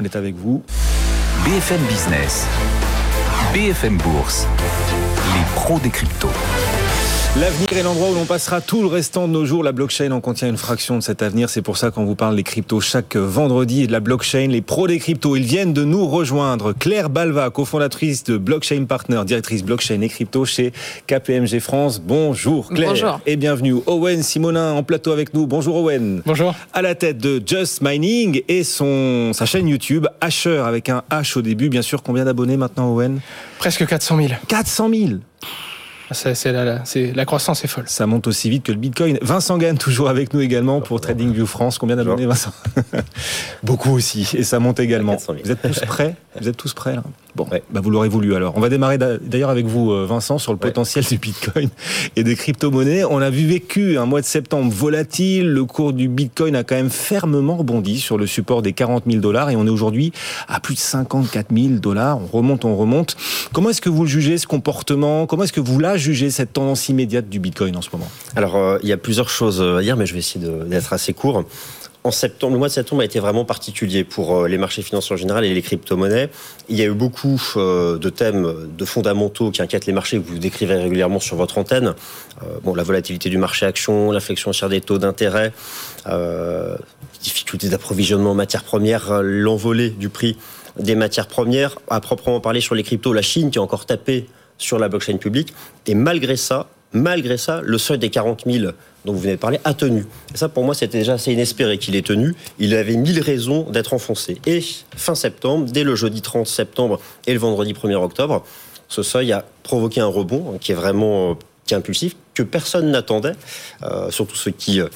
On est avec vous. BFM Business, BFM Bourse, les pros des cryptos. L'avenir est l'endroit où l'on passera tout le restant de nos jours. La blockchain en contient une fraction de cet avenir. C'est pour ça qu'on vous parle des cryptos chaque vendredi et de la blockchain. Les pros des cryptos, ils viennent de nous rejoindre. Claire Balva, cofondatrice de Blockchain Partner, directrice blockchain et crypto chez KPMG France. Bonjour Claire. Bonjour. Et bienvenue. Owen Simonin en plateau avec nous. Bonjour Owen. Bonjour. À la tête de Just Mining et son, sa chaîne YouTube, Hasher avec un H au début. Bien sûr, combien d'abonnés maintenant Owen? Presque 400 000. 400 000 c'est, c'est la, c'est, la croissance est folle. Ça monte aussi vite que le Bitcoin. Vincent Gann, toujours avec nous également pour TradingView France. Combien d'abonnés, Vincent? Beaucoup aussi. Et ça monte également. Vous êtes tous prêts? Vous êtes tous prêts là Bon, ouais. bah vous l'aurez voulu alors. On va démarrer d'ailleurs avec vous, euh, Vincent, sur le ouais. potentiel du Bitcoin et des crypto-monnaies. On a vu vécu un mois de septembre volatile. Le cours du Bitcoin a quand même fermement rebondi sur le support des 40 000 dollars et on est aujourd'hui à plus de 54 000 dollars. On remonte, on remonte. Comment est-ce que vous le jugez ce comportement? Comment est-ce que vous la jugez cette tendance immédiate du Bitcoin en ce moment? Alors, euh, il y a plusieurs choses à dire, mais je vais essayer d'être assez court le mois de septembre a été vraiment particulier pour les marchés financiers en général et les crypto-monnaies. Il y a eu beaucoup de thèmes de fondamentaux qui inquiètent les marchés que vous décrivez régulièrement sur votre antenne. Bon, la volatilité du marché action, l'inflexion sur des taux d'intérêt, euh, difficultés d'approvisionnement en matières premières, l'envolée du prix des matières premières. À proprement parler sur les cryptos, la Chine qui a encore tapé sur la blockchain publique. Et malgré ça, malgré ça, le seuil des 40 000 dont vous venez de parler a tenu. Et ça, pour moi, c'était déjà assez inespéré qu'il ait tenu. Il avait mille raisons d'être enfoncé. Et fin septembre, dès le jeudi 30 septembre et le vendredi 1er octobre, ce seuil a provoqué un rebond qui est vraiment qui est impulsif, que personne n'attendait, euh, surtout ceux qui euh,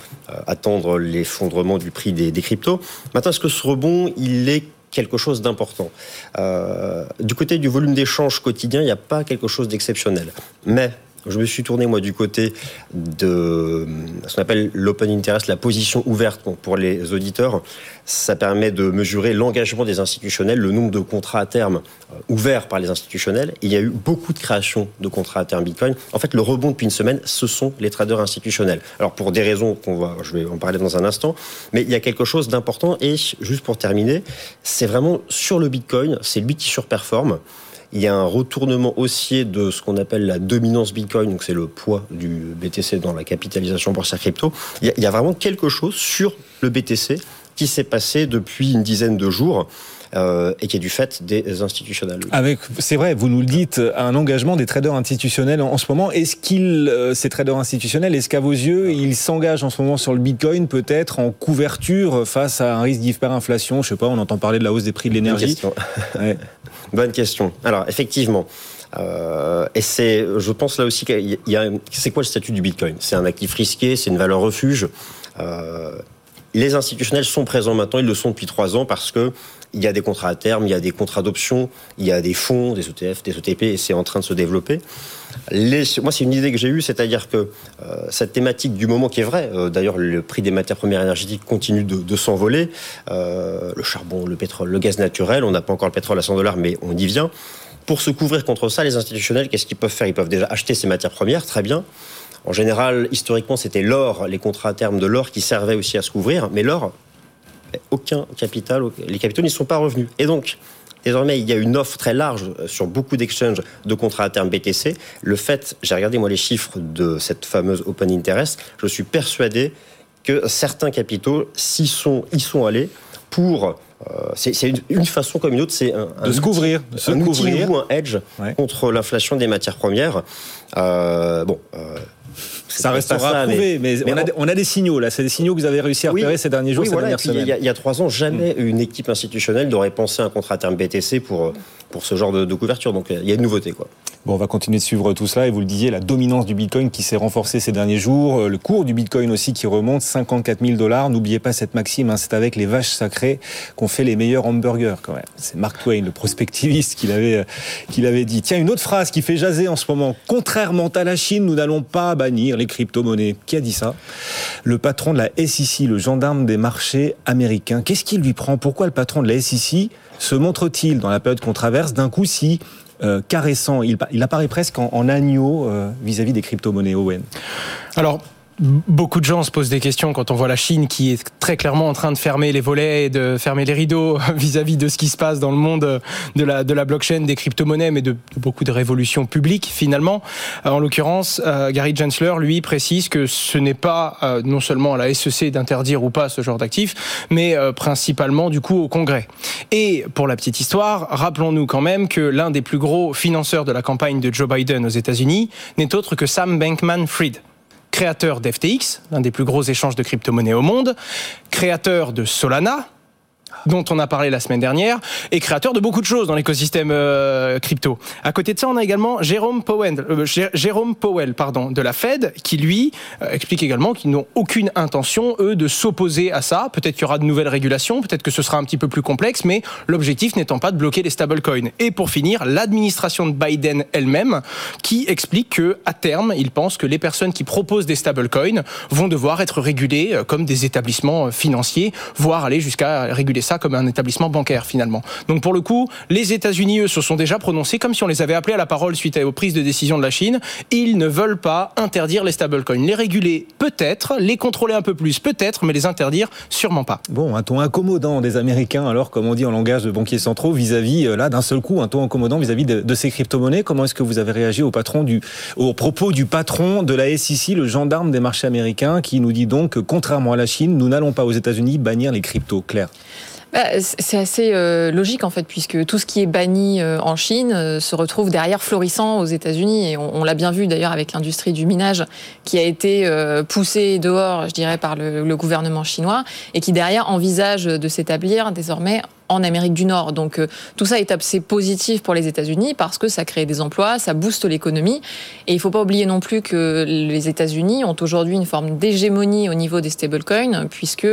attendent l'effondrement du prix des, cryptos. Maintenant, est-ce que ce rebond, il est quelque chose d'important? Euh, du côté du volume d'échange quotidien, il n'y a pas quelque chose d'exceptionnel. Mais je me suis tourné, moi, du côté de ce qu'on appelle l'open interest, la position ouverte pour les auditeurs. Ça permet de mesurer l'engagement des institutionnels, le nombre de contrats à terme ouverts par les institutionnels. Il y a eu beaucoup de créations de contrats à terme Bitcoin. En fait, le rebond depuis une semaine, ce sont les traders institutionnels. Alors, pour des raisons qu'on va, je vais en parler dans un instant, mais il y a quelque chose d'important. Et juste pour terminer, c'est vraiment sur le Bitcoin, c'est lui qui surperforme. Il y a un retournement haussier de ce qu'on appelle la dominance Bitcoin, donc c'est le poids du BTC dans la capitalisation boursière crypto. Il y, a, vraiment quelque chose sur le BTC qui s'est passé depuis une dizaine de jours. Euh, et qui est du fait des institutionnels. Avec, c'est vrai, vous nous le dites, un engagement des traders institutionnels en, en ce moment. Est-ce qu'ils, euh, ces traders institutionnels, est-ce qu'à vos yeux, ils s'engagent en ce moment sur le Bitcoin, peut-être en couverture face à un risque d'hyperinflation? Je sais pas, on entend parler de la hausse des prix de l'énergie. Ouais. Bonne question. Alors, effectivement. Euh, et c'est, je pense là aussi qu'il y a, c'est quoi le statut du Bitcoin? C'est un actif risqué, c'est une valeur refuge. Euh, les institutionnels sont présents maintenant, ils le sont depuis trois ans parce que il y a des contrats à terme, il y a des contrats d'option, il y a des fonds, des ETF, des ETP, et c'est en train de se développer. Moi, c'est une idée que j'ai eue, c'est-à-dire que euh, cette thématique du moment qui est vraie, euh, d'ailleurs, le prix des matières premières énergétiques continue de, de s'envoler, euh, le charbon, le pétrole, le gaz naturel, on n'a pas encore le pétrole à 100 dollars, mais on y vient. Pour se couvrir contre ça, les institutionnels, qu'est-ce qu'ils peuvent faire? Ils peuvent déjà acheter ces matières premières, très bien. En général, historiquement, c'était l'or, les contrats à terme de l'or qui servaient aussi à se couvrir, mais l'or, aucun capital, les capitaux n'y sont pas revenus. Et donc, désormais, il y a une offre très large sur beaucoup d'exchanges de contrats à terme BTC. Le fait, j'ai regardé moi les chiffres de cette fameuse Open Interest, je suis persuadé que certains capitaux s'y sont, y sont allés pour euh, c'est une, une, façon comme une autre, c'est un, de se couvrir, de se un couvrir. ou un hedge ouais. contre l'inflation des matières premières. Euh, bon. Euh, ça restera à prouver, mais, mais, mais on, a, on, a, des signaux là. C'est des signaux que vous avez réussi à repérer oui, ces derniers jours, oui, ces voilà, dernières semaines. Il y, a, il y, a, trois ans, jamais mmh. une équipe institutionnelle n'aurait pensé à un contrat à terme BTC pour, pour ce genre de, de couverture. Donc il y a une nouveauté. Quoi. Bon, on va continuer de suivre tout cela. Et vous le disiez, la dominance du Bitcoin qui s'est renforcée ces derniers jours, le cours du Bitcoin aussi qui remonte 54 000 dollars. N'oubliez pas cette maxime, hein, c'est avec les vaches sacrées qu'on fait les meilleurs hamburgers quand même. C'est Mark Twain, le prospectiviste, qui l'avait qui l'avait dit. Tiens, une autre phrase qui fait jaser en ce moment. Contrairement à la Chine, nous n'allons pas bannir les crypto-monnaies. Qui a dit ça? Le patron de la SEC, le gendarme des marchés américains. Qu'est-ce qui lui prend? Pourquoi le patron de la SEC se montre-t-il dans la période qu'on traverse d'un coup si euh, caressant? Il, apparaît presque en, agneau vis-à-vis -vis des crypto-monnaies, Owen. Alors, Beaucoup de gens se posent des questions quand on voit la Chine qui est très clairement en train de fermer les volets et de fermer les rideaux vis-à-vis de ce qui se passe dans le monde de la, blockchain, des crypto-monnaies, mais de, beaucoup de révolutions publiques finalement. Euh, en l'occurrence, euh, Gary Gensler, lui, précise que ce n'est pas euh, non seulement à la SEC d'interdire ou pas ce genre d'actifs, mais principalement du coup au Congrès. Et pour la petite histoire, rappelons-nous quand même que l'un des plus gros financeurs de la campagne de Joe Biden aux États-Unis n'est autre que Sam Bankman-Fried créateur d'FTX, l'un des plus gros échanges de crypto-monnaies au monde, créateur de Solana, dont on a parlé la semaine dernière, et créateur de beaucoup de choses dans l'écosystème euh, crypto. À côté de ça, on a également Jérôme Powell, euh, Jérôme Powell pardon, de la Fed, qui lui euh, explique également qu'ils n'ont aucune intention, eux, de s'opposer à ça. Peut-être qu'il y aura de nouvelles régulations, peut-être que ce sera un petit peu plus complexe, mais l'objectif n'étant pas de bloquer les stablecoins. Et pour finir, l'administration de Biden elle-même, qui explique que à terme, il pense que les personnes qui proposent des stablecoins vont devoir être régulées comme des établissements financiers, voire aller jusqu'à réguler ça comme un établissement bancaire finalement. Donc pour le coup, les États-Unis, eux, se sont déjà prononcés comme si on les avait appelés à la parole suite aux prises de décision de la Chine. Ils ne veulent pas interdire les stablecoins. Les réguler peut-être, les contrôler un peu plus peut-être, mais les interdire sûrement pas. Bon, un ton incommodant des Américains, alors comme on dit en langage de banquiers centraux, vis-à-vis, euh, là, d'un seul coup, un ton incommodant vis-à-vis de, ces crypto-monnaies. Comment est-ce que vous avez réagi au patron du, au propos du patron de la SEC, le gendarme des marchés américains, qui nous dit donc que contrairement à la Chine, nous n'allons pas aux États-Unis bannir les cryptos? Claire. Bah, c'est assez euh, logique en fait, puisque tout ce qui est banni euh, en Chine euh, se retrouve derrière florissant aux États-Unis. Et on, l'a bien vu d'ailleurs avec l'industrie du minage qui a été poussée dehors, je dirais, par le, gouvernement chinois et qui derrière envisage de s'établir désormais en Amérique du Nord. Donc tout ça est assez positif pour les États-Unis parce que ça crée des emplois, ça booste l'économie. Et il ne faut pas oublier non plus que les États-Unis ont aujourd'hui une forme d'hégémonie au niveau des stablecoins, puisque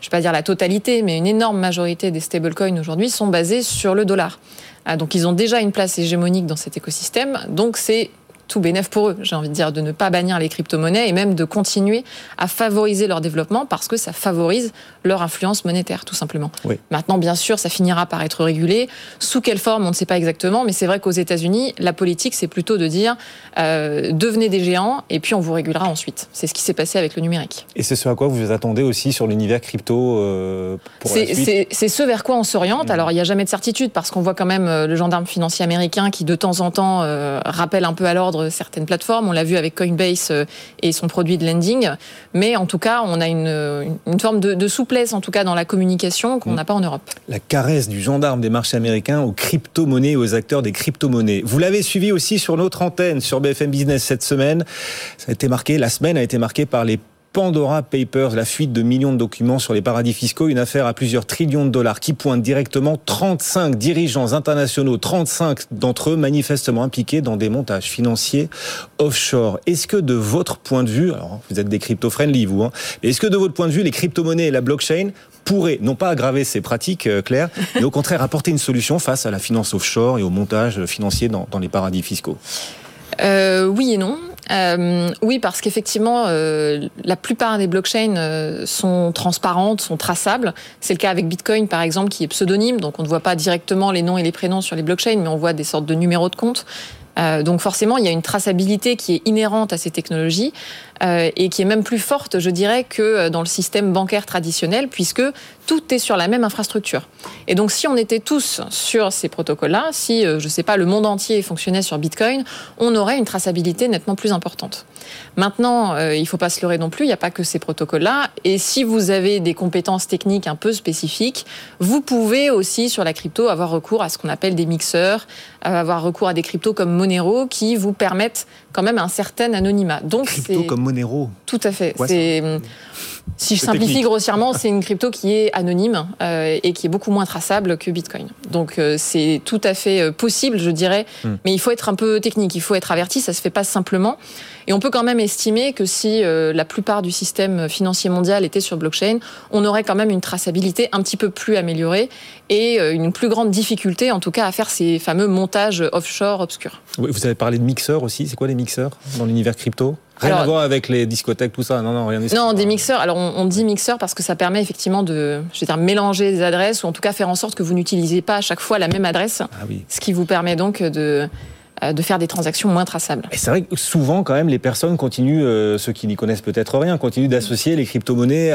je ne vais pas dire la totalité, mais une énorme majorité des stablecoins aujourd'hui sont basés sur le dollar. Ah, donc ils ont déjà une place hégémonique dans cet écosystème. Donc c'est tout bénéf pour eux, j'ai envie de dire, de ne pas bannir les crypto-monnaies et même de continuer à favoriser leur développement parce que ça favorise leur influence monétaire, tout simplement. Maintenant, bien sûr, ça finira par être régulé. Sous quelle forme, on ne sait pas exactement, mais c'est vrai qu'aux États-Unis, la politique, c'est plutôt de dire euh, devenez des géants et puis on vous régulera ensuite. C'est ce qui s'est passé avec le numérique. Et c'est ce à quoi vous vous attendez aussi sur l'univers crypto euh, pour la suite C'est ce vers quoi on s'oriente. Mmh. Alors, il n'y a jamais de certitude parce qu'on voit quand même euh, le gendarme financier américain qui, de temps en temps, rappelle un peu à l'ordre certaines plateformes. On l'a vu avec Coinbase euh, et son produit de lending. Mais en tout cas, on a une, forme de, souplesse, en tout cas dans la communication, qu'on mm. n'a pas en Europe. La caresse du gendarme des marchés américains aux crypto-monnaies et aux acteurs des crypto-monnaies. Vous l'avez suivi aussi sur notre antenne, sur BFM Business cette semaine. Ça a été marqué, la semaine a été marquée par les Pandora Papers, la fuite de millions de documents sur les paradis fiscaux, une affaire à plusieurs trillions de dollars qui pointe directement 35 dirigeants internationaux, 35 d'entre eux manifestement impliqués dans des montages financiers offshore. Est-ce que de votre point de vue, alors vous êtes des crypto-friendly vous, hein, est-ce que de votre point de vue les crypto-monnaies et la blockchain pourraient non pas aggraver ces pratiques, euh, claires, mais au contraire apporter une solution face à la finance offshore et au montage financier dans, dans les paradis fiscaux? Euh, oui et non. Euh, oui, parce qu'effectivement, euh, la plupart des blockchains euh, sont transparentes, sont traçables. C'est le cas avec Bitcoin, par exemple, qui est pseudonyme, donc on ne voit pas directement les noms et les prénoms sur les blockchains, mais on voit des sortes de numéros de compte. Euh, donc forcément, il y a une traçabilité qui est inhérente à ces technologies euh, et qui est même plus forte, je dirais, que euh, dans le système bancaire traditionnel, puisque tout est sur la même infrastructure. Et donc si on était tous sur ces protocoles-là, si, je ne sais pas, le monde entier fonctionnait sur Bitcoin, on aurait une traçabilité nettement plus importante. Maintenant, il ne faut pas se leurrer non plus, il n'y a pas que ces protocoles-là. Et si vous avez des compétences techniques un peu spécifiques, vous pouvez aussi, sur la crypto, avoir recours à ce qu'on appelle des mixeurs, avoir recours à des cryptos comme Monero qui vous permettent quand même un certain anonymat. Donc crypto comme Monero. Tout à fait. c'est si je simplifie grossièrement, c'est une crypto qui est anonyme euh, et qui est beaucoup moins traçable que Bitcoin. Donc euh, c'est tout à fait euh, possible, je dirais, hmm. mais il faut être un peu technique, il faut être averti, ça se fait pas simplement. Et on peut quand même estimer que si la plupart du système financier mondial était sur blockchain, on aurait quand même une traçabilité un petit peu plus améliorée et une plus grande difficulté, en tout cas, à faire ces fameux montages offshore obscurs. vous avez parlé de mixeurs aussi. C'est quoi les mixeurs dans l'univers crypto? Rien à voir avec les discothèques, tout ça. Non, non, rien. Non, des mixeurs. Alors, on, dit mixeurs parce que ça permet effectivement de, je veux dire, mélanger des adresses ou en tout cas faire en sorte que vous n'utilisez pas à chaque fois la même adresse. Ah oui. Ce qui vous permet donc de de faire des transactions moins traçables. Et c'est vrai que souvent, quand même, les personnes continuent, euh, ceux qui n'y connaissent peut-être rien, continuent d'associer les crypto-monnaies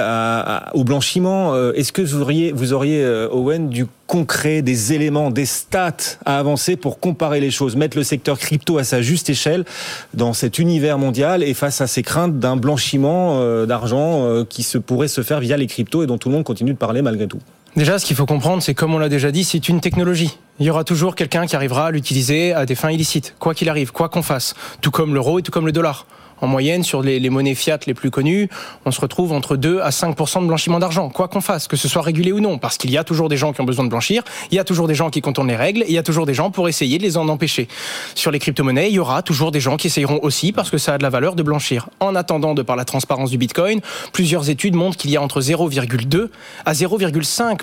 au blanchiment. Euh, est-ce que vous auriez, vous auriez Owen, du concret, des éléments, des stats à avancer pour comparer les choses, mettre le secteur crypto à sa juste échelle dans cet univers mondial et face à ces craintes d'un blanchiment d'argent qui se pourrait se faire via les cryptos et dont tout le monde continue de parler malgré tout? Déjà, ce qu'il faut comprendre, c'est comme on l'a déjà dit, c'est une technologie. Il y aura toujours quelqu'un qui arrivera à l'utiliser à des fins illicites, quoi qu'il arrive, quoi qu'on fasse, tout comme l'euro et tout comme le dollar en moyenne, sur les, monnaies fiat les plus connues, on se retrouve entre 2 à 5% de blanchiment d'argent, quoi qu'on fasse, que ce soit régulé ou non, parce qu'il y a toujours des gens qui ont besoin de blanchir, il y a toujours des gens qui contournent les règles, il y a toujours des gens pour essayer de les en empêcher. Sur les crypto-monnaies, il y aura toujours des gens qui essayeront aussi, parce que ça a de la valeur de blanchir. En attendant, de par la transparence du Bitcoin, plusieurs études montrent qu'il y a entre 0,2 à 0,5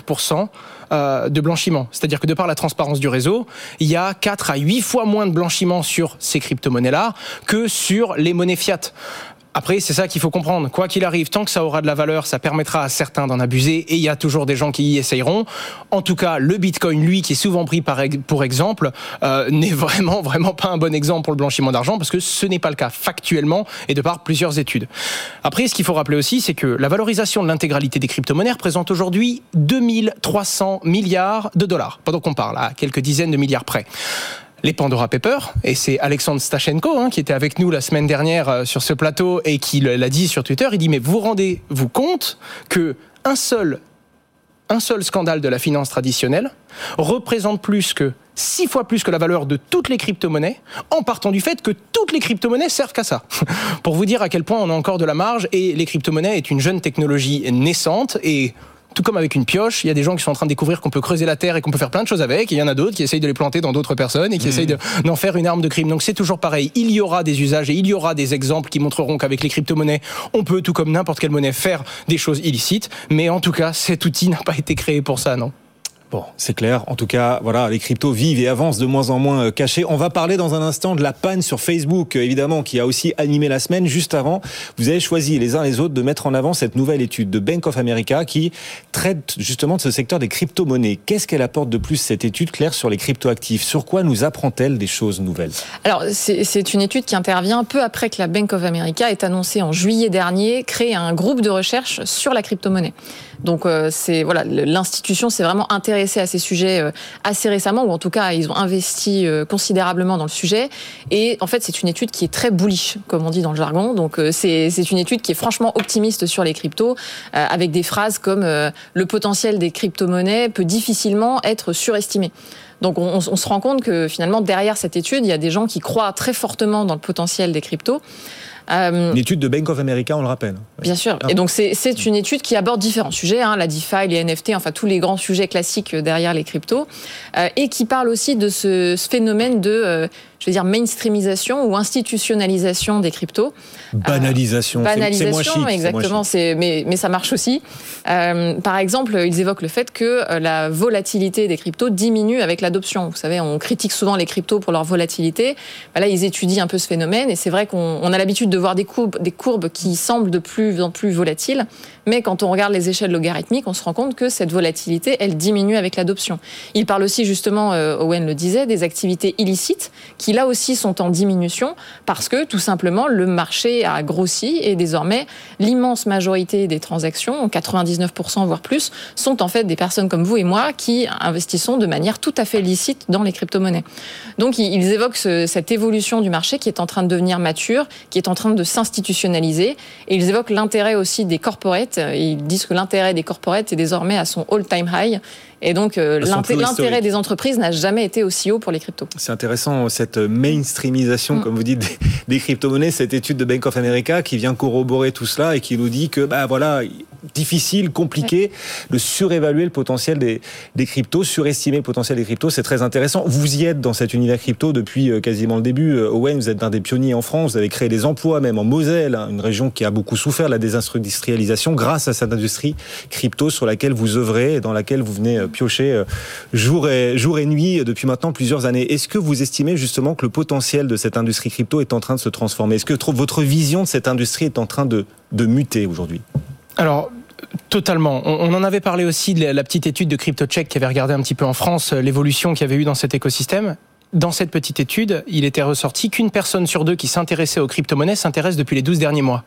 euh, de blanchiment. C'est-à-dire que de par la transparence du réseau, il y a 4 à 8 fois moins de blanchiment sur ces crypto-monnaies-là que sur les monnaies fiat. Après, c'est ça qu'il faut comprendre. Quoi qu'il arrive, tant que ça aura de la valeur, ça permettra à certains d'en abuser et il y a toujours des gens qui y essayeront. En tout cas, le Bitcoin, lui, qui est souvent pris pour exemple, euh, n'est vraiment, vraiment pas un bon exemple pour le blanchiment d'argent parce que ce n'est pas le cas factuellement et de par plusieurs études. Après, ce qu'il faut rappeler aussi, c'est que la valorisation de l'intégralité des crypto-monnaies représente aujourd'hui 2300 milliards de dollars, pendant qu'on parle, à quelques dizaines de milliards près les Pandora Papers, et c'est Alexandre Stachenko hein, qui était avec nous la semaine dernière euh, sur ce plateau et qui l'a dit sur Twitter. Il dit mais vous rendez-vous compte que un seul seul scandale de la finance traditionnelle représente plus que six fois plus que la valeur de toutes les crypto-monnaies, en partant du fait que toutes les crypto-monnaies servent qu'à ça. Pour vous dire à quel point on a encore de la marge, et les crypto-monnaies est une jeune technologie naissante, et tout comme avec une pioche, il y a des gens qui sont en train de découvrir qu'on peut creuser la terre et qu'on peut faire plein de choses avec, et il y en a d'autres qui essayent de les planter dans d'autres personnes et qui mmh. essayent d'en faire une arme de crime. Donc c'est toujours pareil, il y aura des usages et il y aura des exemples qui montreront qu'avec les crypto-monnaies, on peut, tout comme n'importe quelle monnaie, faire des choses illicites, mais en tout cas, cet outil n'a pas été créé pour ça, non Bon, c'est clair. En tout cas, voilà, les cryptos vivent et avancent de moins en moins euh, cachés. On va parler dans un instant de la panne sur Facebook, euh, évidemment, qui a aussi animé la semaine. Juste avant, vous avez choisi les uns les autres de mettre en avant cette nouvelle étude de Bank of America qui traite justement de ce secteur des crypto-monnaies. Qu'est-ce qu'elle apporte de plus, cette étude, Claire, sur les crypto-actifs? Sur quoi nous apprend-elle des choses nouvelles? Alors, c'est une étude qui intervient peu après que la Bank of America ait annoncé en juillet dernier créer un groupe de recherche sur la crypto-monnaie. Donc, euh, c'est voilà, l'institution s'est vraiment intéressée à ces sujets euh, assez récemment, ou en tout cas, ils ont investi euh, considérablement dans le sujet. Et en fait, c'est une étude qui est très bullish, comme on dit dans le jargon. Donc, euh, c'est une étude qui est franchement optimiste sur les cryptos, avec des phrases comme le potentiel des crypto-monnaies peut difficilement être surestimé. Donc on, on, se rend compte que finalement derrière cette étude, il y a des gens qui croient très fortement dans le potentiel des cryptos. Euh, une étude de Bank of America, on le rappelle. Bien sûr. Et donc c'est une étude qui aborde différents sujets, hein, la DeFi, les NFT, enfin tous les grands sujets classiques derrière les cryptos, euh, et qui parle aussi de ce, phénomène de euh, je veux dire, mainstreamisation ou institutionnalisation des cryptos. Banalisation. banalisation, exactement. C'est mais, mais ça marche aussi. Euh, par exemple, ils évoquent le fait que euh, la volatilité des cryptos diminue avec l'adoption. Vous savez, on critique souvent les cryptos pour leur volatilité. Bah là, ils étudient un peu ce phénomène et c'est vrai qu'on a l'habitude de voir des courbes, des courbes qui semblent de plus en plus volatiles. Mais quand on regarde les échelles logarithmiques, on se rend compte que cette volatilité, elle diminue avec l'adoption. Il parle aussi justement, euh, Owen le disait, des activités illicites qui là aussi sont en diminution parce que tout simplement le marché a grossi et désormais l'immense majorité des transactions, 99% voire plus, sont en fait des personnes comme vous et moi qui investissons de manière tout à fait licite dans les crypto-monnaies. Donc ils évoquent cette évolution du marché qui est en train de devenir mature, qui est en train de s'institutionnaliser et ils évoquent l'intérêt aussi des corporates ils disent que l'intérêt des corporates est désormais à son all-time high. Et donc, euh, l'intérêt des entreprises n'a jamais été aussi haut pour les cryptos. C'est intéressant, cette mainstreamisation, mm. comme vous dites, des, des crypto-monnaies, cette étude de Bank of America qui vient corroborer tout cela et qui nous dit que, bah voilà, difficile, compliqué de surévaluer le potentiel des, des cryptos, surestimer le potentiel des cryptos, c'est très intéressant. Vous y êtes dans cet univers crypto depuis euh, quasiment le début. Euh, Owen, vous êtes un des pionniers en France, vous avez créé des emplois même en Moselle, hein, une région qui a beaucoup souffert de la désindustrialisation grâce à cette industrie crypto sur laquelle vous œuvrez et dans laquelle vous venez euh, piocher jour et, jour et nuit depuis maintenant plusieurs années. Est-ce que vous estimez justement que le potentiel de cette industrie crypto est en train de se transformer? Est-ce que votre vision de cette industrie est en train de, de muter aujourd'hui? Alors, Totalement. On, en avait parlé aussi de la petite étude de CryptoCheck qui avait regardé un petit peu en France euh, l'évolution qu'il y avait eu dans cet écosystème. dans cette petite étude, il était ressorti qu'une personne sur deux qui s'intéressait aux crypto-monnaies s'intéresse depuis les 12 derniers mois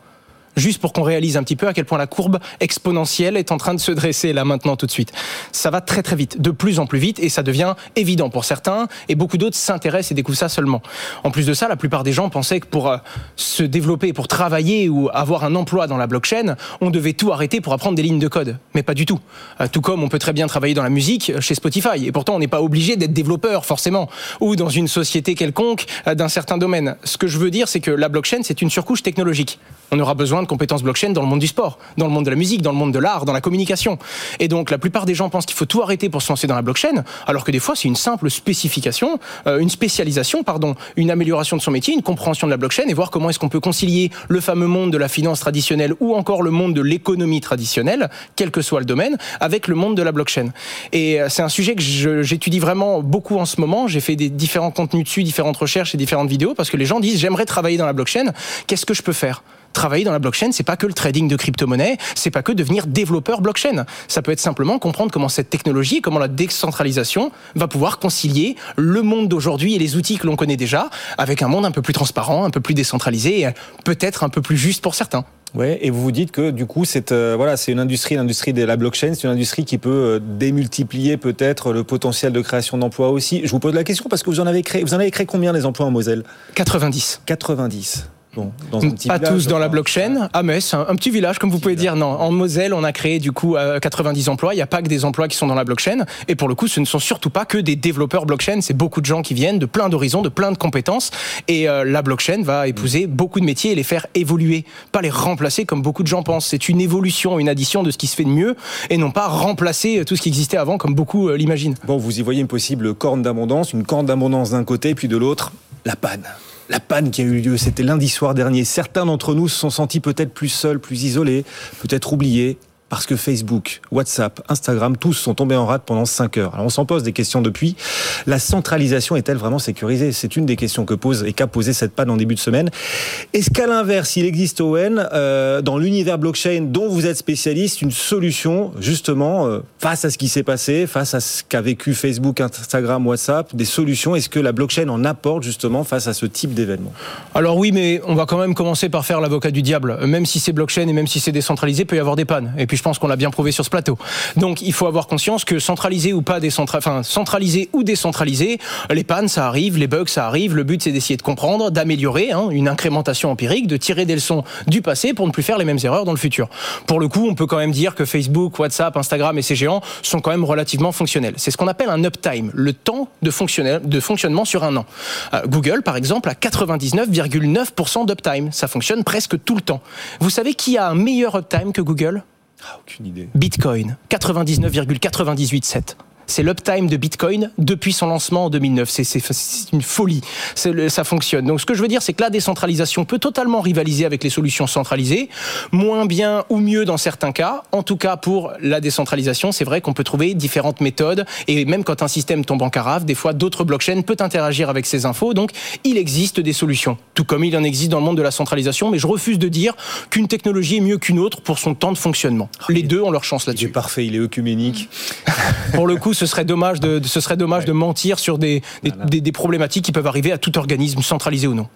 juste pour qu'on réalise un petit peu à quel point la courbe exponentielle est en train de se dresser là maintenant tout de suite. Ça va très très vite, de plus en plus vite, et ça devient évident pour certains, et beaucoup d'autres s'intéressent et découvrent ça seulement. En plus de ça, la plupart des gens pensaient que pour euh, se développer, pour travailler ou avoir un emploi dans la blockchain, on devait tout arrêter pour apprendre des lignes de code. Mais pas du tout. Euh, tout comme on peut très bien travailler dans la musique chez Spotify, et pourtant on n'est pas obligé d'être développeur forcément, ou dans une société quelconque euh, d'un certain domaine. Ce que je veux dire, c'est que la blockchain, c'est une surcouche technologique. On aura besoin de compétences blockchain dans le monde du sport, dans le monde de la musique, dans le monde de l'art, dans la communication. Et donc la plupart des gens pensent qu'il faut tout arrêter pour se lancer dans la blockchain, alors que des fois c'est une simple spécification, euh, une spécialisation, pardon, une amélioration de son métier, une compréhension de la blockchain et voir comment est-ce qu'on peut concilier le fameux monde de la finance traditionnelle ou encore le monde de l'économie traditionnelle, quel que soit le domaine, avec le monde de la blockchain. Et euh, c'est un sujet que j'étudie vraiment beaucoup en ce moment. J'ai fait différents contenus dessus, différentes recherches et différentes vidéos parce que les gens disent j'aimerais travailler dans la blockchain, qu'est-ce que je peux faire? Travailler dans la blockchain, c'est pas que le trading de crypto-monnaies, c'est pas que devenir développeur blockchain. Ça peut être simplement comprendre comment cette technologie, comment la décentralisation va pouvoir concilier le monde d'aujourd'hui et les outils que l'on connaît déjà avec un monde un peu plus transparent, un peu plus décentralisé et peut-être un peu plus juste pour certains. Ouais, et vous vous dites que du coup, c'est euh, voilà, c'est une industrie, l'industrie de la blockchain, c'est une industrie qui peut euh, démultiplier peut-être le potentiel de création d'emplois aussi. Je vous pose la question parce que vous en avez créé, vous en avez créé combien des emplois en Moselle? 90. 90 pas tous dans la blockchain. À Metz, un, petit village, comme vous pouvez dire. Non, en Moselle, on a créé du coup 90 euh, emplois. Il n'y a pas que des emplois qui sont dans la blockchain. Et pour le coup, ce ne sont surtout pas que des développeurs blockchain. C'est beaucoup de gens qui viennent de plein d'horizons, de plein de compétences. Et euh, la blockchain va épouser beaucoup de métiers et les faire évoluer, pas les remplacer comme beaucoup de gens pensent. C'est une évolution, une addition de ce qui se fait de mieux, et non pas remplacer euh, tout ce qui existait avant, comme beaucoup l'imaginent. Bon, vous y voyez une possible corne d'abondance, une corne d'abondance d'un côté, puis de l'autre, la panne la panne qui a eu lieu, c'était lundi soir dernier. Certains d'entre nous se sont sentis peut-être plus seuls, plus isolés, peut-être oubliés, parce que Facebook, WhatsApp, Instagram, tous sont tombés en rate pendant 5 heures. Alors on s'en pose des questions depuis. La centralisation est-elle vraiment sécurisée? C'est une des questions que pose et qu'a posé cette panne en début de semaine. Est-ce qu'à l'inverse, il existe Owen euh, dans l'univers blockchain dont vous êtes spécialiste une solution justement euh, face à ce qui s'est passé, face à ce qu'a vécu Facebook, Instagram, WhatsApp, des solutions? Est-ce que la blockchain en apporte justement face à ce type d'événement? Alors oui, mais on va quand même commencer par faire l'avocat du diable. Même si c'est blockchain et même si c'est décentralisé, il peut y avoir des pannes. Et puis pense qu'on l'a bien prouvé sur ce plateau. Donc il faut avoir conscience que centralisé ou pas décentralisé, enfin ou les pannes ça arrive, les bugs ça arrive. Le but c'est d'essayer de comprendre, d'améliorer, hein, une incrémentation empirique, de tirer des leçons du passé pour ne plus faire les mêmes erreurs dans le futur. Pour le coup, on peut quand même dire que Facebook, WhatsApp, Instagram et ces géants sont quand même relativement fonctionnels. C'est ce qu'on appelle un uptime, le temps de, de fonctionnement sur un an. Euh, Google, par exemple, a 99,9% d'uptime. Ça fonctionne presque tout le temps. Vous savez qui a un meilleur uptime que Google? Ah, aucune idée. Bitcoin, 99,987 c'est l'uptime de Bitcoin depuis son lancement en 2009. C'est une folie. Ça fonctionne. Donc ce que je veux dire, c'est que la décentralisation peut totalement rivaliser avec les solutions centralisées, moins bien ou mieux dans certains cas. En tout cas, pour la décentralisation, c'est vrai qu'on peut trouver différentes méthodes. Et même quand un système tombe en carafe, des fois, d'autres blockchains peuvent interagir avec ces infos. Donc il existe des solutions, tout comme il en existe dans le monde de la centralisation. Mais je refuse de dire qu'une technologie est mieux qu'une autre pour son temps de fonctionnement. Les deux ont leur chance là-dessus. Il est parfait, il est œcuménique. pour le coup, ce serait dommage de, ce serait dommage de mentir sur des, des, problématiques qui peuvent arriver à tout organisme, centralisé ou non.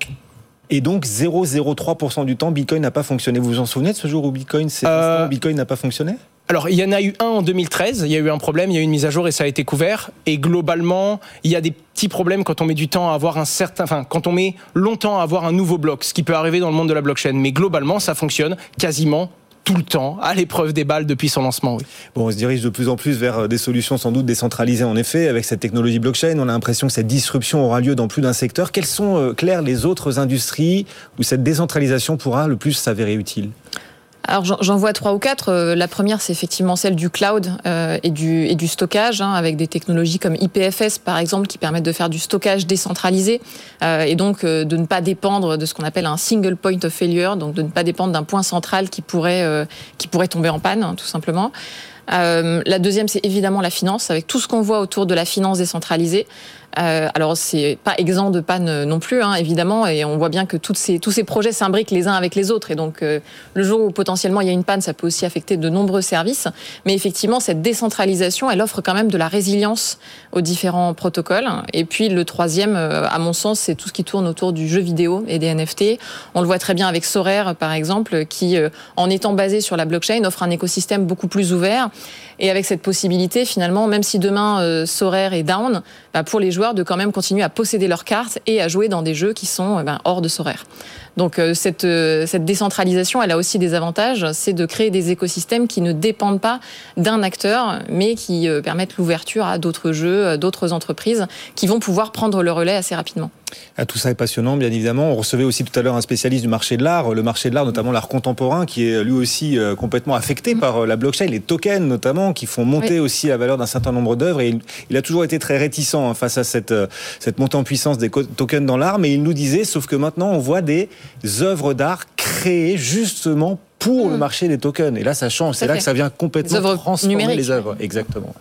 Et donc 0,03% du temps, Bitcoin n'a pas fonctionné. Vous vous en souvenez de ce jour où Bitcoin, euh... Bitcoin n'a pas fonctionné? alors, il y en a eu un en 2013, il y a eu un problème, il y a eu une mise à jour et ça a été couvert. Et globalement, il y a des petits problèmes quand on met du temps à avoir un certain, enfin, quand on met longtemps à avoir un nouveau bloc, ce qui peut arriver dans le monde de la blockchain. Mais globalement, ça fonctionne quasiment tout le temps, à l'épreuve des balles depuis son lancement. Oui. Bon, on se dirige de plus en plus vers euh, des solutions sans doute décentralisées. En effet, avec cette technologie blockchain, on a l'impression que cette disruption aura lieu dans plus d'un secteur. Quelles sont, euh, les autres industries où cette décentralisation pourra le plus s'avérer utile? Alors j'en vois trois ou quatre. Euh, la première, c'est effectivement celle du cloud euh, et, du, stockage, hein, avec des technologies comme IPFS par exemple, qui permettent de faire du stockage décentralisé euh, et donc de ne pas dépendre de ce qu'on appelle un single point of failure, donc de ne pas dépendre d'un point central qui pourrait qui pourrait tomber en panne, hein, tout simplement. la deuxième, c'est évidemment la finance, avec tout ce qu'on voit autour de la finance décentralisée. Euh, alors c'est pas exempt de panne non plus, hein, évidemment, et on voit bien que toutes ces, tous ces projets s'imbriquent les uns avec les autres. Et donc euh, le jour où potentiellement il y a une panne, ça peut aussi affecter de nombreux services. Mais effectivement, cette décentralisation, elle offre quand même de la résilience aux différents protocoles. Et puis le troisième, euh, à mon sens, c'est tout ce qui tourne autour du jeu vidéo et des NFT. On le voit très bien avec Sorare, par exemple, qui, en étant basé sur la blockchain, offre un écosystème beaucoup plus ouvert. Et avec cette possibilité, finalement, même si demain Sorare est down, bah, pour les joueurs de quand même continuer à posséder leurs cartes et à jouer dans des jeux qui sont eh ben, hors de Sorare. Donc euh, cette, euh, cette décentralisation, elle a aussi des avantages, c'est de créer des écosystèmes qui ne dépendent pas d'un acteur, mais qui euh, permettent l'ouverture à d'autres jeux, d'autres entreprises, qui vont pouvoir prendre le relais assez rapidement. Ah, tout ça est passionnant, bien évidemment. On recevait aussi tout à l'heure un spécialiste du marché de l'art, le marché de l'art, notamment l'art contemporain, qui est lui aussi complètement affecté mm. par la blockchain, les tokens notamment, qui font monter aussi la valeur d'un certain nombre d'œuvres. Et il, a toujours été très réticent hein, face à cette, cette montée en puissance des tokens dans l'art, mais il nous disait, sauf que maintenant on voit des œuvres d'art créées justement pour le hmm. marché des tokens. Et là, ça change. C'est là que ça vient complètement transformer les œuvres. Exactement.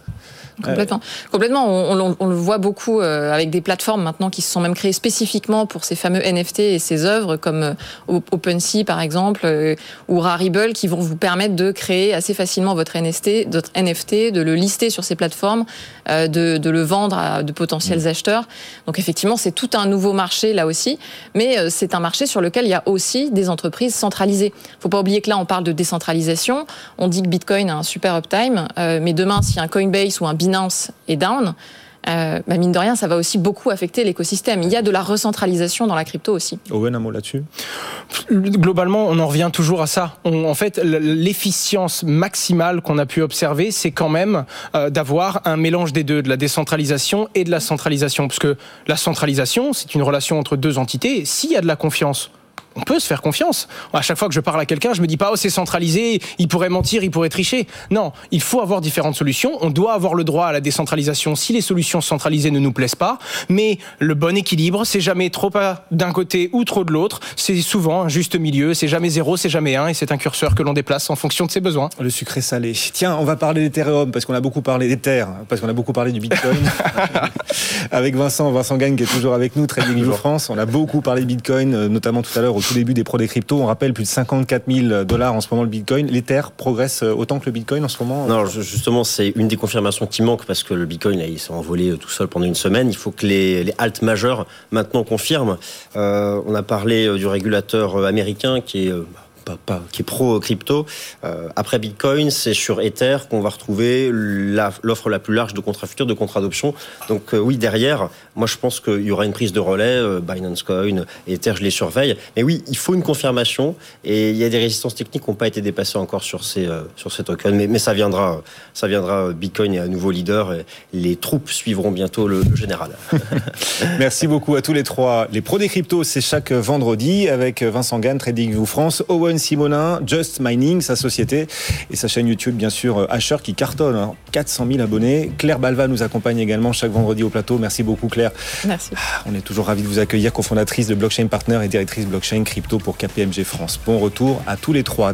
Complètement. Complètement. On, le voit beaucoup euh, avec des plateformes maintenant qui se sont même créées spécifiquement pour ces fameux NFT et ces œuvres comme euh, OpenSea par exemple euh, ou Rarible qui vont vous permettre de créer assez facilement votre NFT, votre NFT, de le lister sur ces plateformes, de, de, le vendre à de potentiels mmh. acheteurs. Donc effectivement, c'est tout un nouveau marché là aussi, mais c'est un marché sur lequel il y a aussi des entreprises centralisées. Faut pas oublier que là, on parle de décentralisation. On dit que Bitcoin a un super uptime, mais demain, si un Coinbase ou un Binance est down, euh, bah, mine de rien, ça va aussi beaucoup affecter l'écosystème. Il y a de la recentralisation dans la crypto aussi. Owen, un mot là-dessus? Globalement, on en revient toujours à ça. en fait, l'efficience maximale qu'on a pu observer, c'est quand même euh, d'avoir un mélange des deux, de la décentralisation et de la centralisation. Parce que la centralisation, c'est une relation entre deux entités. S'il y a de la confiance, on peut se faire confiance. À chaque fois que je parle à quelqu'un, je me dis pas oh c'est centralisé, il pourrait mentir, il pourrait tricher. Non, il faut avoir différentes solutions. On doit avoir le droit à la décentralisation si les solutions centralisées ne nous plaisent pas. Mais le bon équilibre, c'est jamais trop d'un côté ou trop de l'autre. C'est souvent un juste milieu. C'est jamais zéro, c'est jamais un, et c'est un curseur que l'on déplace en fonction de ses besoins. Le sucré salé. Tiens, on va parler d'Ethereum parce qu'on a beaucoup parlé d'Ether, parce qu'on a beaucoup parlé du Bitcoin. avec Vincent, Vincent Gagne qui est toujours avec nous, Trading View France. On a beaucoup parlé de Bitcoin, euh, notamment tout à l'heure au tout début des pros des cryptos. On rappelle plus de 54 000 dollars en ce moment le Bitcoin. L'Ether progresse euh, autant que le Bitcoin en ce moment Non, justement, c'est une des confirmations qui manque parce que le Bitcoin, il s'est envolé euh, tout seul pendant une semaine. Il faut que les, les haltes majeures maintenant confirment. on a parlé du régulateur américain qui est qui est pro crypto. Euh, après Bitcoin, c'est sur Ether qu'on va retrouver l'offre la, plus large de contrats futurs, de contrats d'options. Donc euh, oui, derrière, moi je pense qu'il y aura une prise de relais. Euh, Binance Coin, Ether, je les surveille. Mais oui, il faut une confirmation et il y a des résistances techniques qui n'ont pas été dépassées encore sur ces sur ces tokens. Mais, ça viendra, ça viendra. Bitcoin est un nouveau leader. Et les troupes suivront bientôt le, général. Merci beaucoup à tous les trois. Les pros des cryptos, c'est chaque vendredi avec Vincent Gann, TradingView France, Owen Simonin, Just Mining, sa société, et sa chaîne YouTube, bien sûr, Asher, qui cartonne, 400 hein. 000 abonnés. Claire Balva nous accompagne également chaque vendredi au plateau. Merci beaucoup, Claire. Merci. Ah, on est toujours ravis de vous accueillir, cofondatrice de Blockchain Partner et directrice blockchain crypto pour KPMG France. Bon retour à tous les trois.